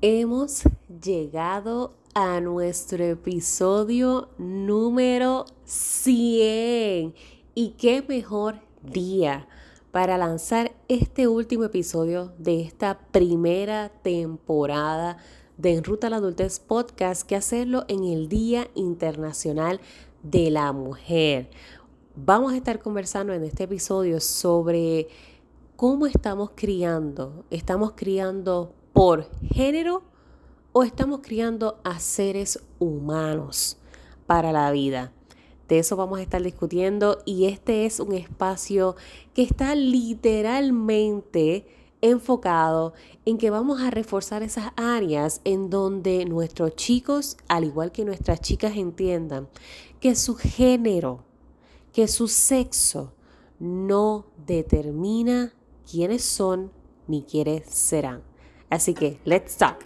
Hemos llegado a nuestro episodio número 100. Y qué mejor día para lanzar este último episodio de esta primera temporada de En Ruta a la Adultez Podcast que hacerlo en el Día Internacional de la Mujer. Vamos a estar conversando en este episodio sobre cómo estamos criando. ¿Estamos criando por género o estamos criando a seres humanos para la vida? De eso vamos a estar discutiendo y este es un espacio que está literalmente enfocado en que vamos a reforzar esas áreas en donde nuestros chicos, al igual que nuestras chicas, entiendan que su género, que su sexo no determina quiénes son ni quiénes serán. Así que, let's talk.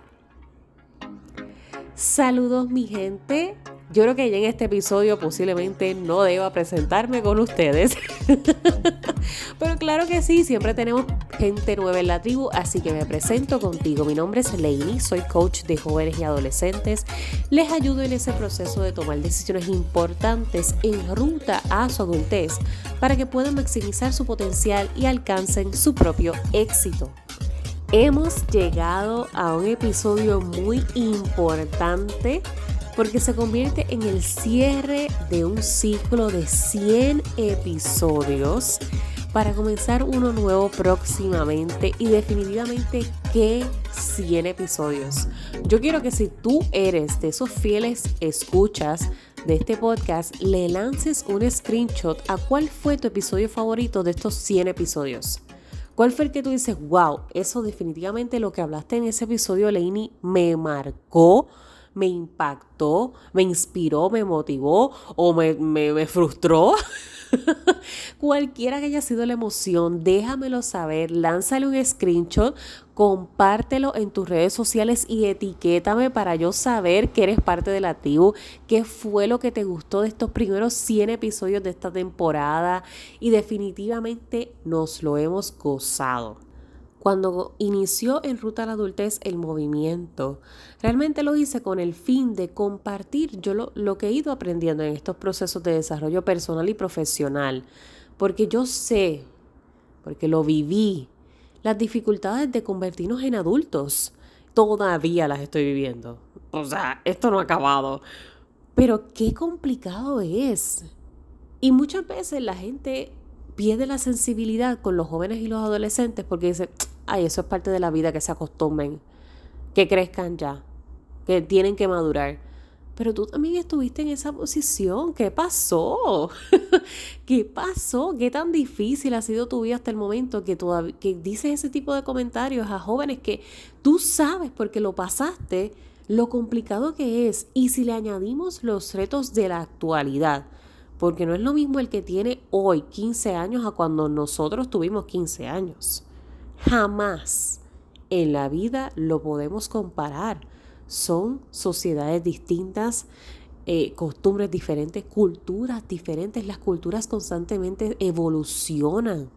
Saludos mi gente. Yo creo que ya en este episodio posiblemente no deba presentarme con ustedes. Pero claro que sí, siempre tenemos gente nueva en la tribu, así que me presento contigo. Mi nombre es Leini, soy coach de jóvenes y adolescentes. Les ayudo en ese proceso de tomar decisiones importantes en ruta a su adultez para que puedan maximizar su potencial y alcancen su propio éxito. Hemos llegado a un episodio muy importante porque se convierte en el cierre de un ciclo de 100 episodios para comenzar uno nuevo próximamente y definitivamente qué 100 episodios. Yo quiero que si tú eres de esos fieles escuchas de este podcast, le lances un screenshot a cuál fue tu episodio favorito de estos 100 episodios. ¿Cuál fue el que tú dices, wow, eso definitivamente lo que hablaste en ese episodio, Lainey, me marcó, me impactó, me inspiró, me motivó o me, me, me frustró? Cualquiera que haya sido la emoción, déjamelo saber, lánzale un screenshot, compártelo en tus redes sociales y etiquétame para yo saber que eres parte de la tribu, qué fue lo que te gustó de estos primeros 100 episodios de esta temporada y definitivamente nos lo hemos gozado. Cuando inició en Ruta a la Adultez el movimiento, realmente lo hice con el fin de compartir yo lo, lo, que he ido aprendiendo en estos procesos de desarrollo personal y profesional, porque yo sé, porque lo viví, las dificultades de convertirnos en adultos. Todavía las estoy viviendo. O sea, esto no ha acabado. Pero qué complicado es. Y muchas veces la gente pierde la sensibilidad con los jóvenes y los adolescentes porque dice, ay, eso es parte de la vida, que se acostumbren, que crezcan ya, que tienen que madurar. Pero tú también estuviste en esa posición. ¿Qué pasó? ¿Qué pasó? ¿Qué tan difícil ha sido tu vida hasta el momento que, todavía, que dices ese tipo de comentarios a jóvenes que tú sabes porque lo pasaste, lo complicado que es? Y si le añadimos los retos de la actualidad, porque no es lo mismo el que tiene hoy 15 años a cuando nosotros tuvimos 15 años. Jamás en la vida lo podemos comparar. Son sociedades distintas, eh, costumbres diferentes, culturas diferentes. Las culturas constantemente evolucionan.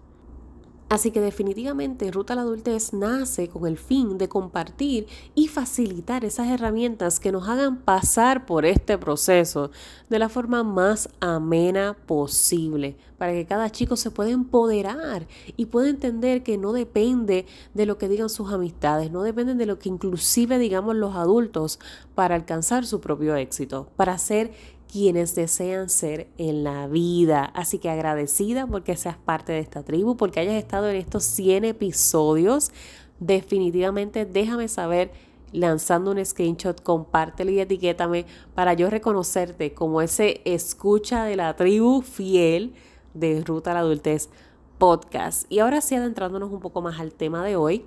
Así que definitivamente Ruta a la Adultez nace con el fin de compartir y facilitar esas herramientas que nos hagan pasar por este proceso de la forma más amena posible, para que cada chico se pueda empoderar y pueda entender que no depende de lo que digan sus amistades, no depende de lo que inclusive digamos los adultos para alcanzar su propio éxito, para ser quienes desean ser en la vida. Así que agradecida porque seas parte de esta tribu, porque hayas estado en estos 100 episodios. Definitivamente déjame saber lanzando un screenshot, compártelo y etiquétame para yo reconocerte como ese escucha de la tribu fiel de Ruta a la Adultez podcast. Y ahora sí, adentrándonos un poco más al tema de hoy,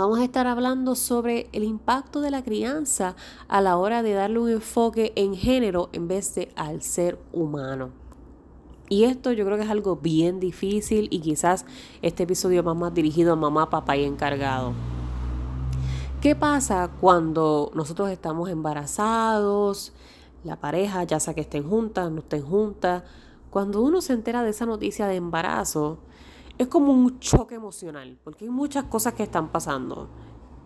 vamos a estar hablando sobre el impacto de la crianza a la hora de darle un enfoque en género en vez de al ser humano. Y esto yo creo que es algo bien difícil y quizás este episodio va más dirigido a mamá, papá y encargado. ¿Qué pasa cuando nosotros estamos embarazados, la pareja, ya sea que estén juntas, no estén juntas? Cuando uno se entera de esa noticia de embarazo, es como un choque emocional, porque hay muchas cosas que están pasando.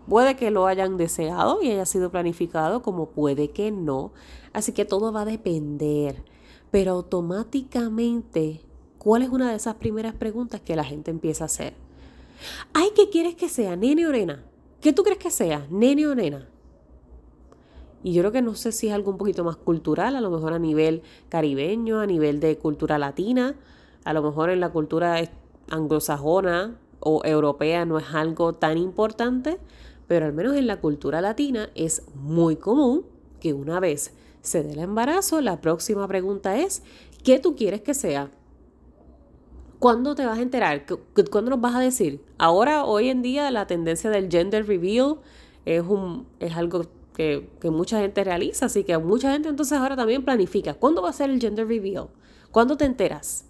Puede que lo hayan deseado y haya sido planificado, como puede que no. Así que todo va a depender. Pero automáticamente, ¿cuál es una de esas primeras preguntas que la gente empieza a hacer? Ay, ¿qué quieres que sea? ¿Nene o nena? ¿Qué tú crees que sea? ¿Nene o nena? Y yo creo que no sé si es algo un poquito más cultural, a lo mejor a nivel caribeño, a nivel de cultura latina, a lo mejor en la cultura anglosajona o europea no es algo tan importante, pero al menos en la cultura latina es muy común que una vez se dé el embarazo, la próxima pregunta es, ¿qué tú quieres que sea? ¿Cuándo te vas a enterar? ¿Cuándo nos vas a decir? Ahora, hoy en día, la tendencia del gender reveal es, un, es algo que, que, mucha gente realiza, así que mucha gente entonces ahora también planifica. ¿Cuándo va a ser el gender reveal? ¿Cuándo te enteras?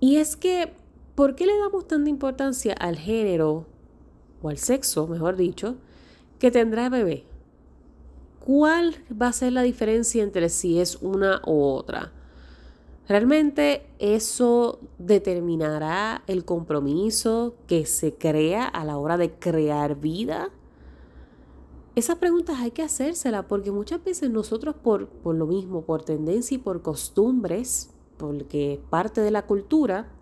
Y es que, ¿por qué le damos tanta importancia al género o al sexo, mejor dicho, que tendrá el bebé. ¿Cuál va a ser la diferencia entre si es una u otra? Realmente eso determinará el compromiso que se crea a la hora de crear vida. Esas preguntas hay que hacérselas porque muchas veces nosotros por, por lo mismo, por tendencia y por costumbres, porque es parte de la cultura,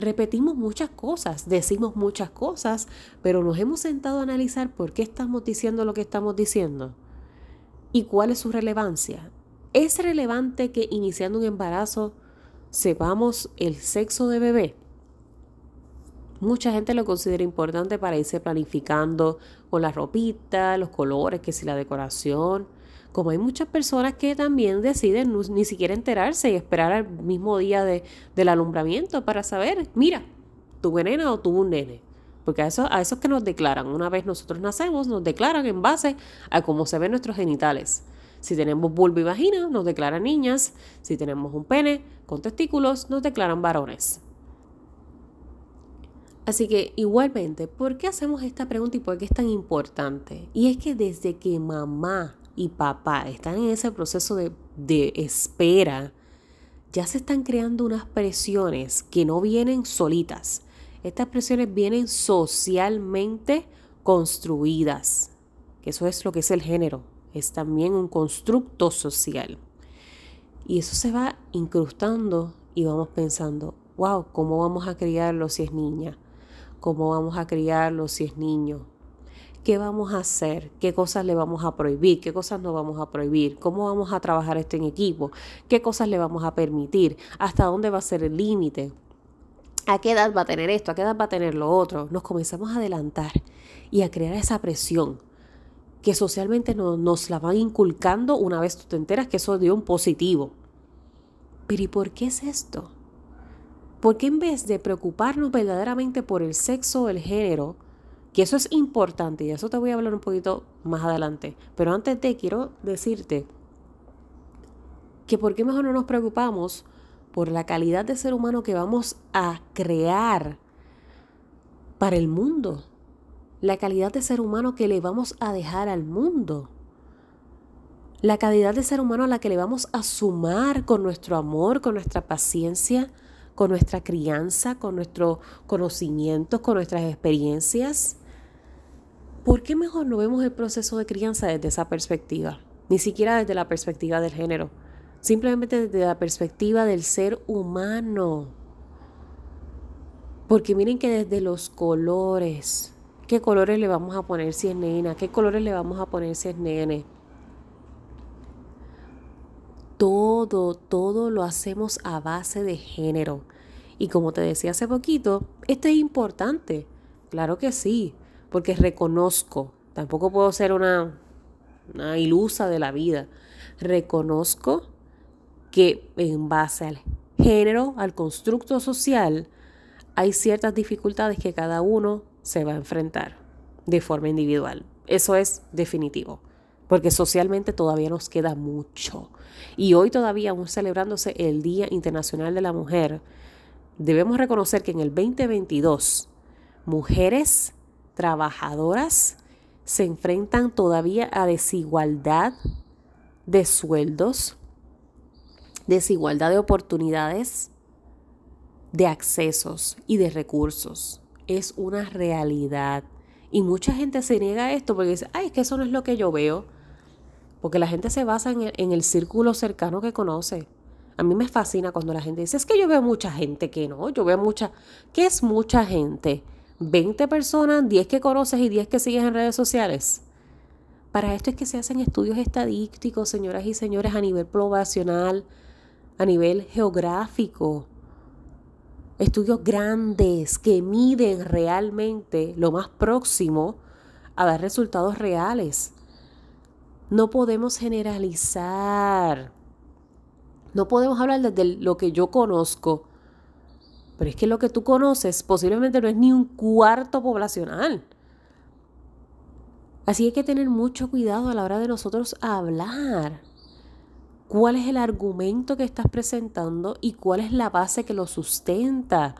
repetimos muchas cosas, decimos muchas cosas, pero nos hemos sentado a analizar por qué estamos diciendo lo que estamos diciendo y cuál es su relevancia. ¿Es relevante que iniciando un embarazo sepamos el sexo de bebé? Mucha gente lo considera importante para irse planificando con la ropita, los colores, que si la decoración como hay muchas personas que también deciden ni siquiera enterarse y esperar al mismo día de, del alumbramiento para saber, mira, tuve nena o tuvo un nene. Porque a eso, a esos que nos declaran, una vez nosotros nacemos, nos declaran en base a cómo se ven nuestros genitales. Si tenemos vulva y vagina, nos declaran niñas. Si tenemos un pene con testículos, nos declaran varones. Así que igualmente, ¿por qué hacemos esta pregunta y por qué es tan importante? Y es que desde que mamá y papá están en ese proceso de, de espera, ya se están creando unas presiones que no vienen solitas. Estas presiones vienen socialmente construidas, que eso es lo que es el género, es también un constructo social. Y eso se va incrustando y vamos pensando, wow, ¿cómo vamos a criarlo si es niña? ¿Cómo vamos a criarlo si es niño? Qué vamos a hacer, qué cosas le vamos a prohibir, qué cosas no vamos a prohibir, cómo vamos a trabajar esto en equipo, qué cosas le vamos a permitir, hasta dónde va a ser el límite, a qué edad va a tener esto, a qué edad va a tener lo otro. Nos comenzamos a adelantar y a crear esa presión que socialmente nos la van inculcando una vez tú te enteras que eso dio un positivo. Pero ¿y por qué es esto? ¿Por qué en vez de preocuparnos verdaderamente por el sexo o el género, que eso es importante y eso te voy a hablar un poquito más adelante. Pero antes de quiero decirte que por qué mejor no nos preocupamos por la calidad de ser humano que vamos a crear para el mundo. La calidad de ser humano que le vamos a dejar al mundo. La calidad de ser humano a la que le vamos a sumar con nuestro amor, con nuestra paciencia, con nuestra crianza, con nuestros conocimientos, con nuestras experiencias. ¿Por qué mejor no vemos el proceso de crianza desde esa perspectiva? Ni siquiera desde la perspectiva del género, simplemente desde la perspectiva del ser humano. Porque miren que desde los colores, ¿qué colores le vamos a poner si es nena? ¿Qué colores le vamos a poner si es nene? Todo, todo lo hacemos a base de género. Y como te decía hace poquito, esto es importante. Claro que sí porque reconozco, tampoco puedo ser una, ilusa de la vida, reconozco que en base al género, al constructo social, hay ciertas dificultades que cada uno se va a enfrentar de forma individual. Eso es definitivo, porque socialmente todavía nos queda mucho. Y hoy todavía, aún celebrándose el Día Internacional de la Mujer, debemos reconocer que en el 2022, mujeres trabajadoras se enfrentan todavía a desigualdad de sueldos, desigualdad de oportunidades, de accesos y de recursos. Es una realidad Y mucha gente se niega a esto porque dice, ay, es que eso no es lo que yo veo. Porque la gente se basa en el, en el círculo cercano que conoce. A mí me fascina cuando la gente dice, es que yo veo mucha gente que no, yo veo mucha... ¿Qué es mucha gente? ¿20 personas, 10 que conoces y 10 que sigues en redes sociales? Para esto es que se hacen estudios estadísticos, señoras y señores, a nivel poblacional, a nivel geográfico. Estudios grandes que miden realmente lo más próximo a dar resultados reales. No podemos generalizar. No podemos hablar desde lo que yo conozco. Pero es que lo que tú conoces posiblemente no es ni un cuarto poblacional. Así hay que tener mucho cuidado a la hora de nosotros hablar. ¿Cuál es el argumento que estás presentando y cuál es la base que lo sustenta?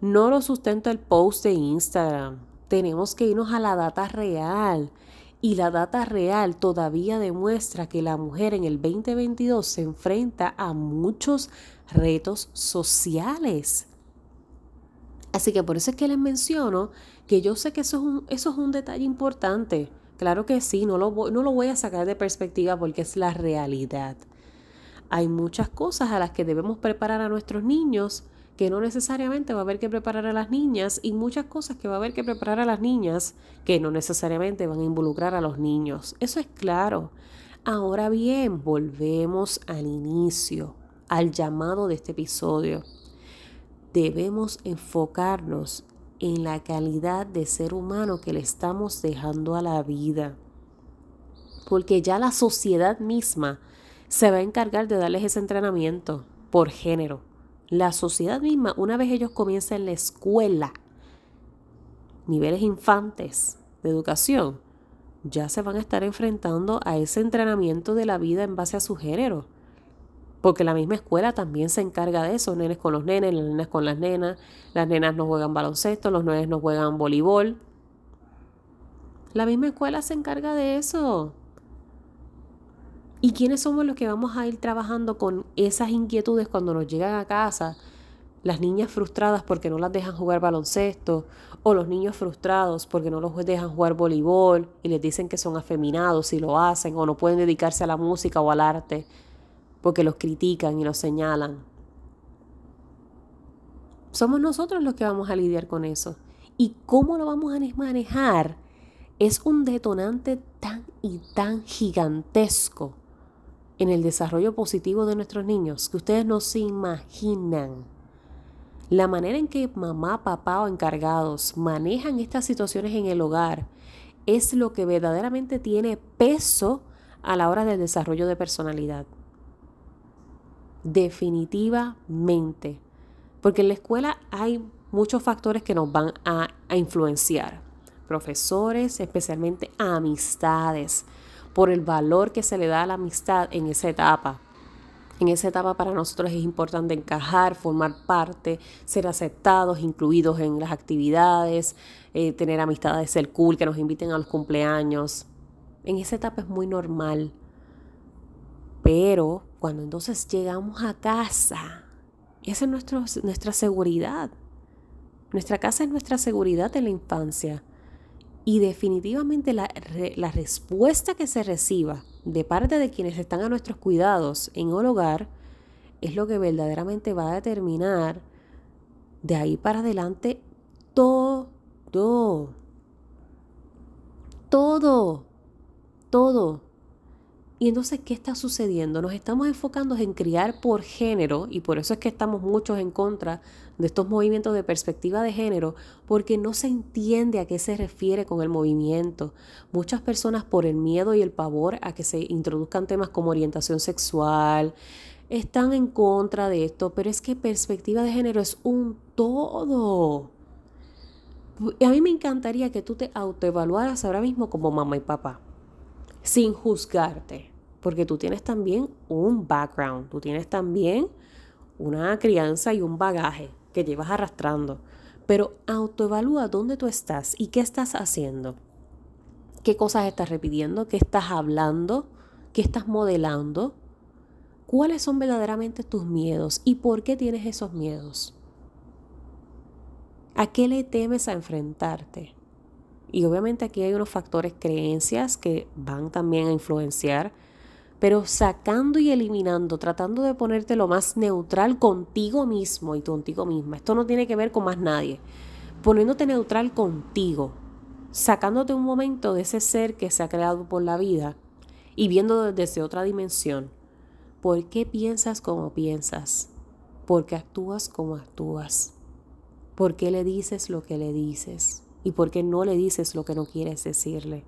No lo sustenta el post de Instagram. Tenemos que irnos a la data real. Y la data real todavía demuestra que la mujer en el 2022 se enfrenta a muchos retos sociales. Así que por eso es que les menciono que yo sé que eso es un, eso es un detalle importante. Claro que sí, no lo, no lo voy a sacar de perspectiva porque es la realidad. Hay muchas cosas a las que debemos preparar a nuestros niños que no necesariamente va a haber que preparar a las niñas y muchas cosas que va a haber que preparar a las niñas que no necesariamente van a involucrar a los niños. Eso es claro. Ahora bien, volvemos al inicio, al llamado de este episodio. Debemos enfocarnos en la calidad de ser humano que le estamos dejando a la vida. Porque ya la sociedad misma se va a encargar de darles ese entrenamiento por género la sociedad misma, una vez ellos comienzan la escuela, niveles infantes de educación, ya se van a estar enfrentando a ese entrenamiento de la vida en base a su género. Porque la misma escuela también se encarga de eso, nenes con los nenes, las nenas con las nenas, las nenas no juegan baloncesto, los nenes no juegan voleibol. La misma escuela se encarga de eso. ¿Y quiénes somos los que vamos a ir trabajando con esas inquietudes cuando nos llegan a casa? Las niñas frustradas porque no las dejan jugar baloncesto, o los niños frustrados porque no los dejan jugar voleibol y les dicen que son afeminados si lo hacen, o no pueden dedicarse a la música o al arte porque los critican y los señalan. Somos nosotros los que vamos a lidiar con eso. ¿Y cómo lo vamos a manejar? Es un detonante tan y tan gigantesco en el desarrollo positivo de nuestros niños que ustedes no se imaginan. La manera en que mamá, papá o encargados manejan estas situaciones en el hogar es lo que verdaderamente tiene peso a la hora del desarrollo de personalidad. Definitivamente. Porque en la escuela hay muchos factores que nos van a, influenciar. Profesores, especialmente amistades, por el valor que se le da a la amistad en esa etapa. En esa etapa para nosotros es importante encajar, formar parte, ser aceptados, incluidos en las actividades, eh, tener amistades, ser cool, que nos inviten a los cumpleaños. En esa etapa es muy normal. Pero cuando entonces llegamos a casa, esa es nuestra seguridad. Nuestra casa es nuestra seguridad en la infancia. Y definitivamente la, respuesta que se reciba de parte de quienes están a nuestros cuidados en el hogar es lo que verdaderamente va a determinar de ahí para adelante todo, todo, todo. Y entonces, ¿qué está sucediendo? Nos estamos enfocando en criar por género y por eso es que estamos muchos en contra de estos movimientos de perspectiva de género, porque no se entiende a qué se refiere con el movimiento. Muchas personas por el miedo y el pavor a que se introduzcan temas como orientación sexual, están en contra de esto, pero es que perspectiva de género es un todo. A mí me encantaría que tú te autoevaluaras ahora mismo como mamá y papá, sin juzgarte, porque tú tienes también un background, tú tienes también una crianza y un bagaje que llevas arrastrando. Pero autoevalúa dónde tú estás y qué estás haciendo. ¿Qué cosas estás repitiendo? ¿Qué estás hablando? ¿Qué estás modelando? ¿Cuáles son verdaderamente tus miedos y por qué tienes esos miedos? ¿A qué le temes a enfrentarte? Y obviamente aquí hay unos factores creencias que van también a influenciar, pero sacando y eliminando, tratando de ponerte lo más neutral contigo mismo y contigo misma. Esto no tiene que ver con más nadie. Poniéndote neutral contigo, sacándote un momento de ese ser que se ha creado por la vida y viendo desde otra dimensión. ¿Por qué piensas como piensas? ¿Por qué actúas como actúas? ¿Por qué le dices lo que le dices? ¿Y por qué no le dices lo que no quieres decirle?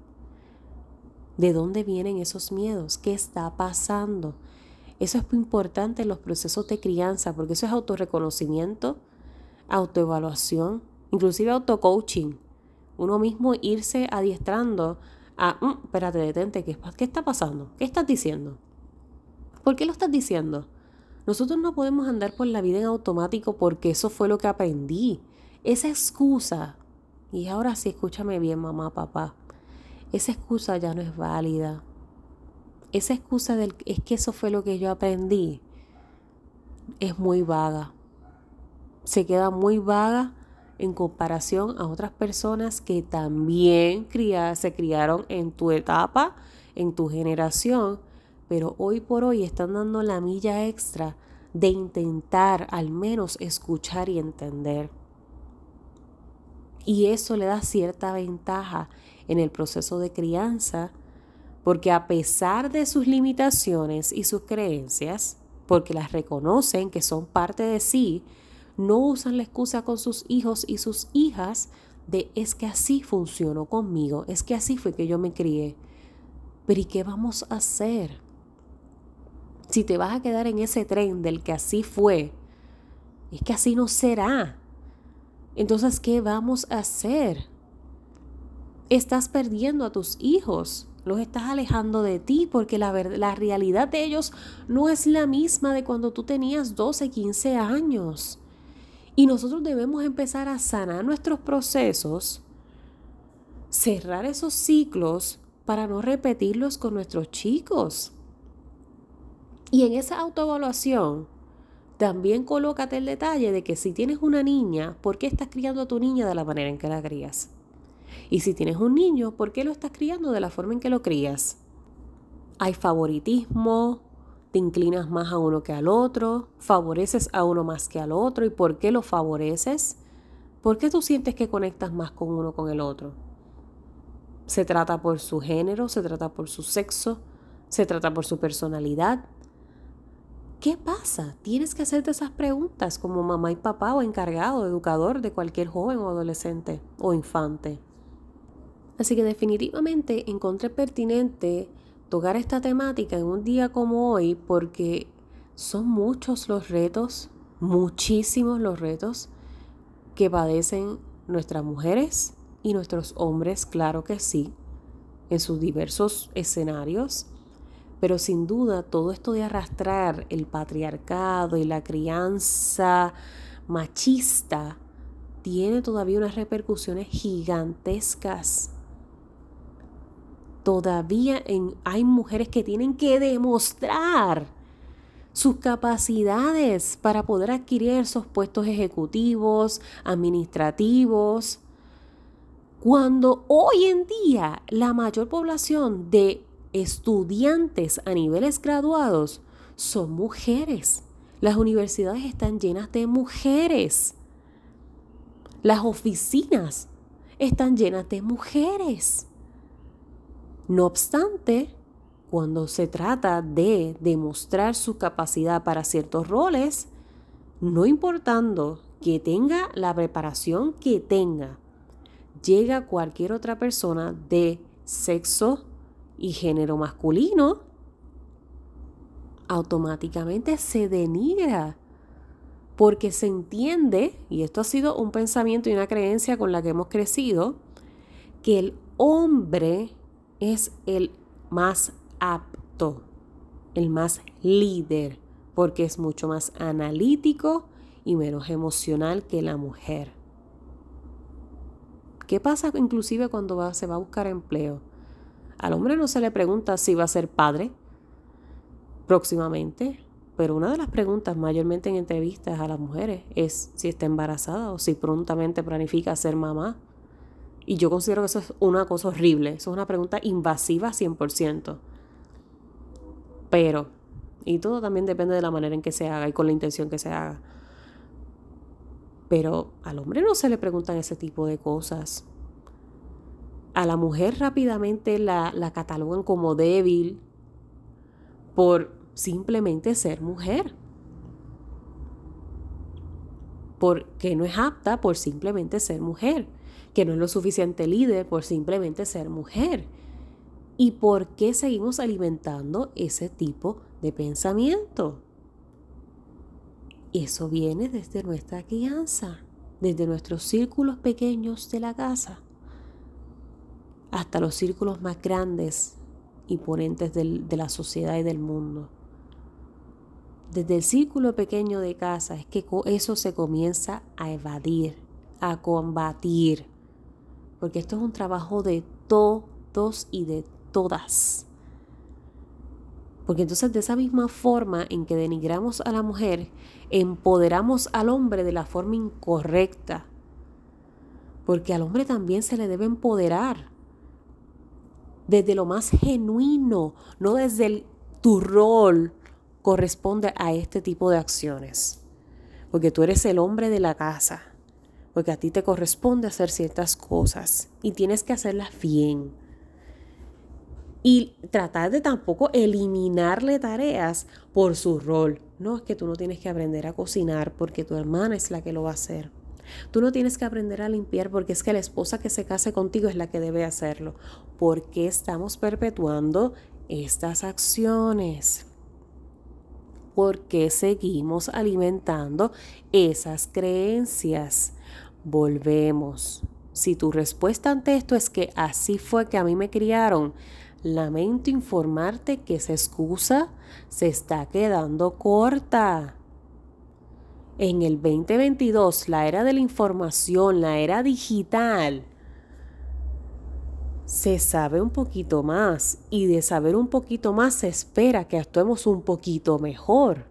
¿De dónde vienen esos miedos? ¿Qué está pasando? Eso es muy importante en los procesos de crianza, porque eso es autorreconocimiento, autoevaluación, inclusive autocoaching. Uno mismo irse adiestrando a, mm, espérate, detente, ¿qué, ¿qué está pasando? ¿Qué estás diciendo? ¿Por qué lo estás diciendo? Nosotros no podemos andar por la vida en automático porque eso fue lo que aprendí. Esa excusa, y ahora sí escúchame bien mamá, papá, esa excusa ya no es válida. Esa excusa del es que eso fue lo que yo aprendí es muy vaga. Se queda muy vaga en comparación a otras personas que también se criaron en tu etapa, en tu generación pero hoy por hoy están dando la milla extra de intentar al menos escuchar y entender. Y eso le da cierta ventaja en el proceso de crianza, porque a pesar de sus limitaciones y sus creencias, porque las reconocen que son parte de sí, no usan la excusa con sus hijos y sus hijas de es que así funcionó conmigo, es que así fue que yo me crié. Pero ¿y qué vamos a hacer? si te vas a quedar en ese tren del que así fue, es que así no será. Entonces, ¿qué vamos a hacer? Estás perdiendo a tus hijos, los estás alejando de ti porque la, la realidad de ellos no es la misma de cuando tú tenías 12, 15 años. Y nosotros debemos empezar a sanar nuestros procesos, cerrar esos ciclos para no repetirlos con nuestros chicos. Y en esa autoevaluación, también colócate el detalle de que si tienes una niña, ¿por qué estás criando a tu niña de la manera en que la crías? Y si tienes un niño, ¿por qué lo estás criando de la forma en que lo crías? Hay favoritismo, te inclinas más a uno que al otro, favoreces a uno más que al otro. ¿Y por qué lo favoreces? ¿Por qué tú sientes que conectas más con uno con el otro? Se trata por su género, se trata por su sexo, se trata por su personalidad, ¿Qué pasa? Tienes que hacerte esas preguntas como mamá y papá o encargado, educador de cualquier joven o adolescente o infante. Así que definitivamente encontré pertinente tocar esta temática en un día como hoy porque son muchos los retos, muchísimos los retos que padecen nuestras mujeres y nuestros hombres, claro que sí, en sus diversos escenarios pero sin duda todo esto de arrastrar el patriarcado y la crianza machista tiene todavía unas repercusiones gigantescas. Todavía hay mujeres que tienen que demostrar sus capacidades para poder adquirir esos puestos ejecutivos, administrativos, cuando hoy en día la mayor población de estudiantes a niveles graduados son mujeres. Las universidades están llenas de mujeres. Las oficinas están llenas de mujeres. No obstante, cuando se trata de demostrar su capacidad para ciertos roles, no importando que tenga la preparación que tenga, llega cualquier otra persona de sexo y género masculino, automáticamente se denigra. Porque se entiende, y esto ha sido un pensamiento y una creencia con la que hemos crecido, que el hombre es el más apto, el más líder, porque es mucho más analítico y menos emocional que la mujer. ¿Qué pasa inclusive cuando se va a buscar empleo? Al hombre no se le pregunta si va a ser padre próximamente, pero una de las preguntas mayormente en entrevistas a las mujeres es si está embarazada o si prontamente planifica ser mamá. Y yo considero que eso es una cosa horrible. Eso es una pregunta invasiva 100%. Pero, y todo también depende de la manera en que se haga y con la intención que se haga. Pero al hombre no se le preguntan ese tipo de cosas. A la mujer rápidamente la, la catalogan como débil por simplemente ser mujer. Porque no es apta por simplemente ser mujer. Que no es lo suficiente líder por simplemente ser mujer. ¿Y por qué seguimos alimentando ese tipo de pensamiento? Eso viene desde nuestra crianza, desde nuestros círculos pequeños de la casa hasta los círculos más grandes y ponentes de la sociedad y del mundo. Desde el círculo pequeño de casa es que eso se comienza a evadir, a combatir, porque esto es un trabajo de todos y de todas. Porque entonces de esa misma forma en que denigramos a la mujer, empoderamos al hombre de la forma incorrecta. Porque al hombre también se le debe empoderar. Desde lo más genuino, no desde el, tu rol corresponde a este tipo de acciones. Porque tú eres el hombre de la casa. Porque a ti te corresponde hacer ciertas cosas y tienes que hacerlas bien y tratar de tampoco eliminarle tareas por su rol. No es que tú no tienes que aprender a cocinar porque tu hermana es la que lo va a hacer. Tú no tienes que aprender a limpiar porque es que la esposa que se case contigo es la que debe hacerlo. ¿Por qué estamos perpetuando estas acciones? ¿Por qué seguimos alimentando esas creencias? Volvemos. Si tu respuesta ante esto es que así fue que a mí me criaron, Lamento informarte que esa excusa se está quedando corta. En el 2022, la era de la información, la era digital, se sabe un poquito más y de saber un poquito más se espera que actuemos un poquito mejor.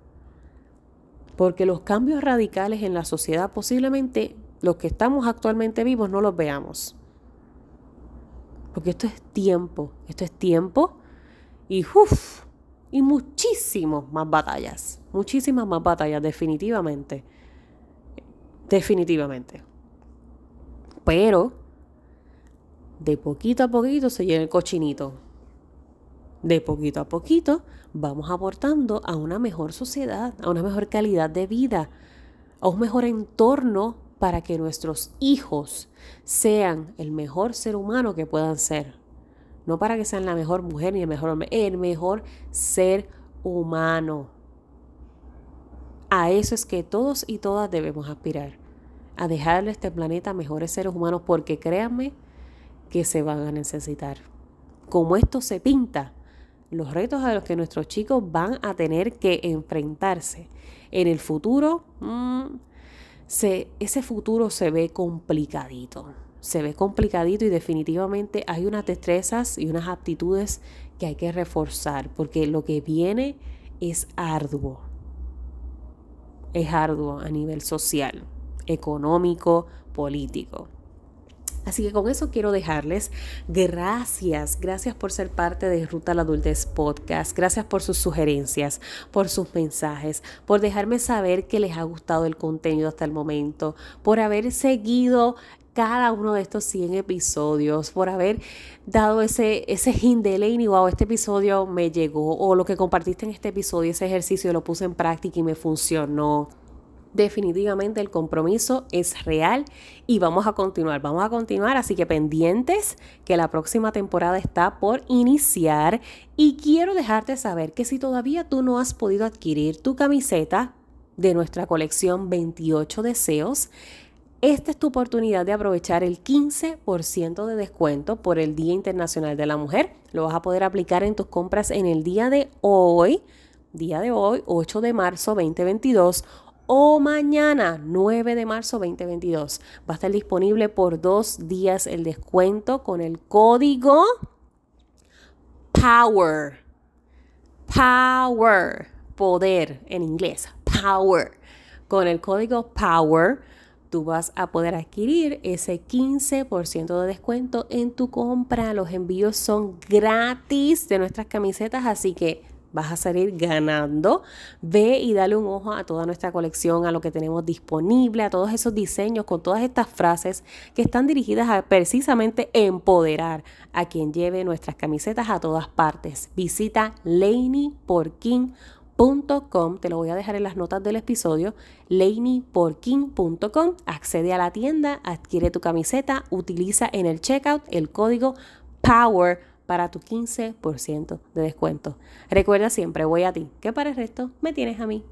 Porque los cambios radicales en la sociedad posiblemente los que estamos actualmente vivos no los veamos. Porque esto es tiempo, esto es tiempo y uff, y muchísimas más batallas, muchísimas más batallas, definitivamente. Definitivamente. Pero de poquito a poquito se llena el cochinito. De poquito a poquito vamos aportando a una mejor sociedad, a una mejor calidad de vida, a un mejor entorno para que nuestros hijos sean el mejor ser humano que puedan ser. No para que sean la mejor mujer ni el mejor hombre, el mejor ser humano. A eso es que todos y todas debemos aspirar. A dejarle a este planeta mejores seres humanos porque créanme que se van a necesitar. Como esto se pinta, los retos a los que nuestros chicos van a tener que enfrentarse en el futuro, mm, ese futuro se ve complicadito. Se ve complicadito y definitivamente hay unas destrezas y unas aptitudes que hay que reforzar porque lo que viene es arduo. Es arduo a nivel social, económico, político. Así que con eso quiero dejarles gracias, gracias por ser parte de Ruta a la Adultez Podcast, gracias por sus sugerencias, por sus mensajes, por dejarme saber que les ha gustado el contenido hasta el momento, por haber seguido cada uno de estos 100 episodios, por haber dado ese, ese hint de Elaine, wow, este episodio me llegó, o lo que compartiste en este episodio, ese ejercicio lo puse en práctica y me funcionó definitivamente el compromiso es real y vamos a continuar, vamos a continuar, así que pendientes que la próxima temporada está por iniciar y quiero dejarte saber que si todavía tú no has podido adquirir tu camiseta de nuestra colección 28 deseos, esta es tu oportunidad de aprovechar el 15% de descuento por el Día Internacional de la Mujer. Lo vas a poder aplicar en tus compras en el día de hoy, día de hoy, 8 de marzo 2022 o mañana, 9 de marzo 2022. Va a estar disponible por dos días el descuento con el código POWER. Power. Poder en inglés. Power. Con el código POWER tú vas a poder adquirir ese 15% de descuento en tu compra. Los envíos son gratis de nuestras camisetas, así que vas a salir ganando. Ve y dale un ojo a toda nuestra colección, a lo que tenemos disponible, a todos esos diseños con todas estas frases que están dirigidas a precisamente empoderar a quien lleve nuestras camisetas a todas partes. Visita King te lo voy a dejar en las notas del episodio, laneyporking.com, accede a la tienda, adquiere tu camiseta, utiliza en el checkout el código POWER para tu 15% de descuento. Recuerda siempre, voy a ti, que para el resto me tienes a mí.